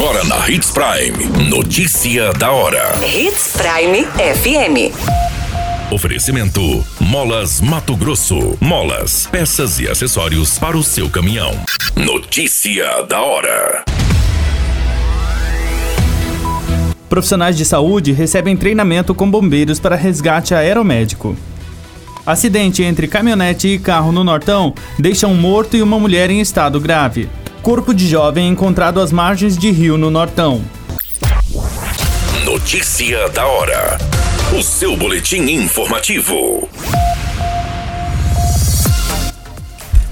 Agora na Hits Prime. Notícia da hora. Hits Prime FM. Oferecimento: Molas Mato Grosso. Molas, peças e acessórios para o seu caminhão. Notícia da hora. Profissionais de saúde recebem treinamento com bombeiros para resgate aeromédico. Acidente entre caminhonete e carro no Nortão deixa um morto e uma mulher em estado grave. Corpo de jovem encontrado às margens de rio no Nortão. Notícia da hora. O seu boletim informativo.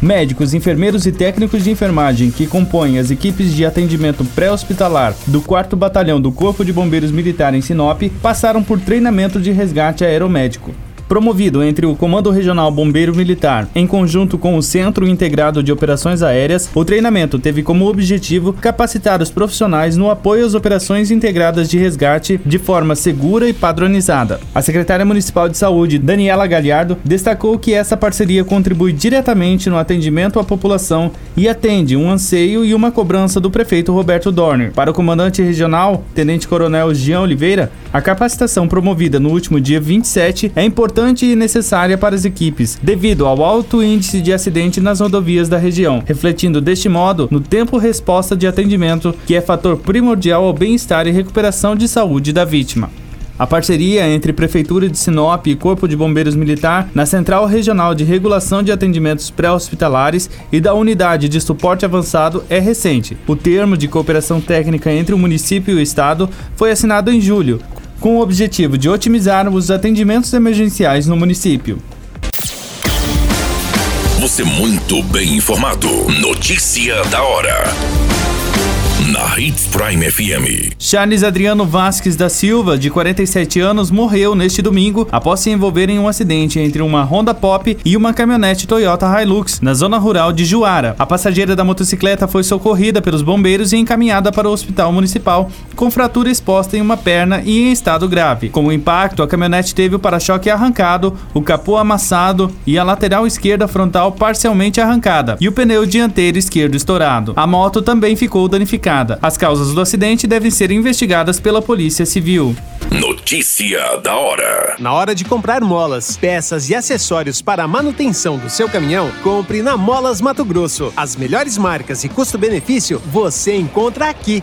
Médicos, enfermeiros e técnicos de enfermagem que compõem as equipes de atendimento pré-hospitalar do 4 Batalhão do Corpo de Bombeiros Militar em Sinop passaram por treinamento de resgate aeromédico promovido entre o Comando Regional Bombeiro Militar, em conjunto com o Centro Integrado de Operações Aéreas, o treinamento teve como objetivo capacitar os profissionais no apoio às operações integradas de resgate de forma segura e padronizada. A secretária municipal de saúde, Daniela Galhardo, destacou que essa parceria contribui diretamente no atendimento à população e atende um anseio e uma cobrança do prefeito Roberto Dorner. Para o comandante regional, Tenente Coronel Jean Oliveira, a capacitação promovida no último dia 27 é importante e necessária para as equipes, devido ao alto índice de acidente nas rodovias da região, refletindo deste modo no tempo-resposta de atendimento, que é fator primordial ao bem-estar e recuperação de saúde da vítima. A parceria entre Prefeitura de Sinop e Corpo de Bombeiros Militar na Central Regional de Regulação de Atendimentos Pré-Hospitalares e da Unidade de Suporte Avançado é recente. O termo de cooperação técnica entre o município e o Estado foi assinado em julho, com o objetivo de otimizar os atendimentos emergenciais no município. Você muito bem informado. Notícia da hora na Hits Prime FM. Charles Adriano Vasques da Silva, de 47 anos, morreu neste domingo após se envolver em um acidente entre uma Honda Pop e uma caminhonete Toyota Hilux na zona rural de Juara. A passageira da motocicleta foi socorrida pelos bombeiros e encaminhada para o hospital municipal com fratura exposta em uma perna e em estado grave. Com o impacto, a caminhonete teve o para-choque arrancado, o capô amassado e a lateral esquerda frontal parcialmente arrancada e o pneu dianteiro esquerdo estourado. A moto também ficou danificada. As causas do acidente devem ser investigadas pela Polícia Civil. Notícia da hora. Na hora de comprar molas, peças e acessórios para a manutenção do seu caminhão, compre na Molas Mato Grosso. As melhores marcas e custo-benefício você encontra aqui.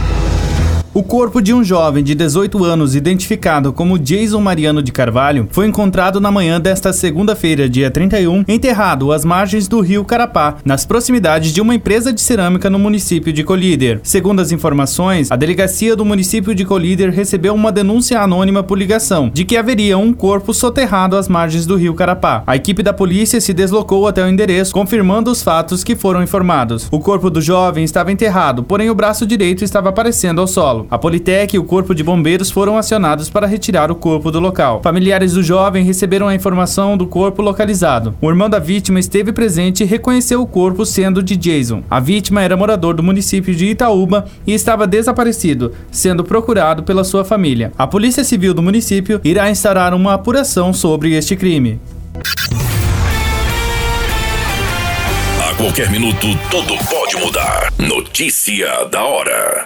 O corpo de um jovem de 18 anos, identificado como Jason Mariano de Carvalho, foi encontrado na manhã desta segunda-feira, dia 31, enterrado às margens do rio Carapá, nas proximidades de uma empresa de cerâmica no município de Colíder. Segundo as informações, a delegacia do município de Colíder recebeu uma denúncia anônima por ligação de que haveria um corpo soterrado às margens do rio Carapá. A equipe da polícia se deslocou até o endereço, confirmando os fatos que foram informados. O corpo do jovem estava enterrado, porém o braço direito estava aparecendo ao solo. A Politec e o Corpo de Bombeiros foram acionados para retirar o corpo do local. Familiares do jovem receberam a informação do corpo localizado. O irmão da vítima esteve presente e reconheceu o corpo sendo de Jason. A vítima era morador do município de Itaúba e estava desaparecido, sendo procurado pela sua família. A Polícia Civil do município irá instaurar uma apuração sobre este crime. A qualquer minuto, tudo pode mudar. Notícia da hora.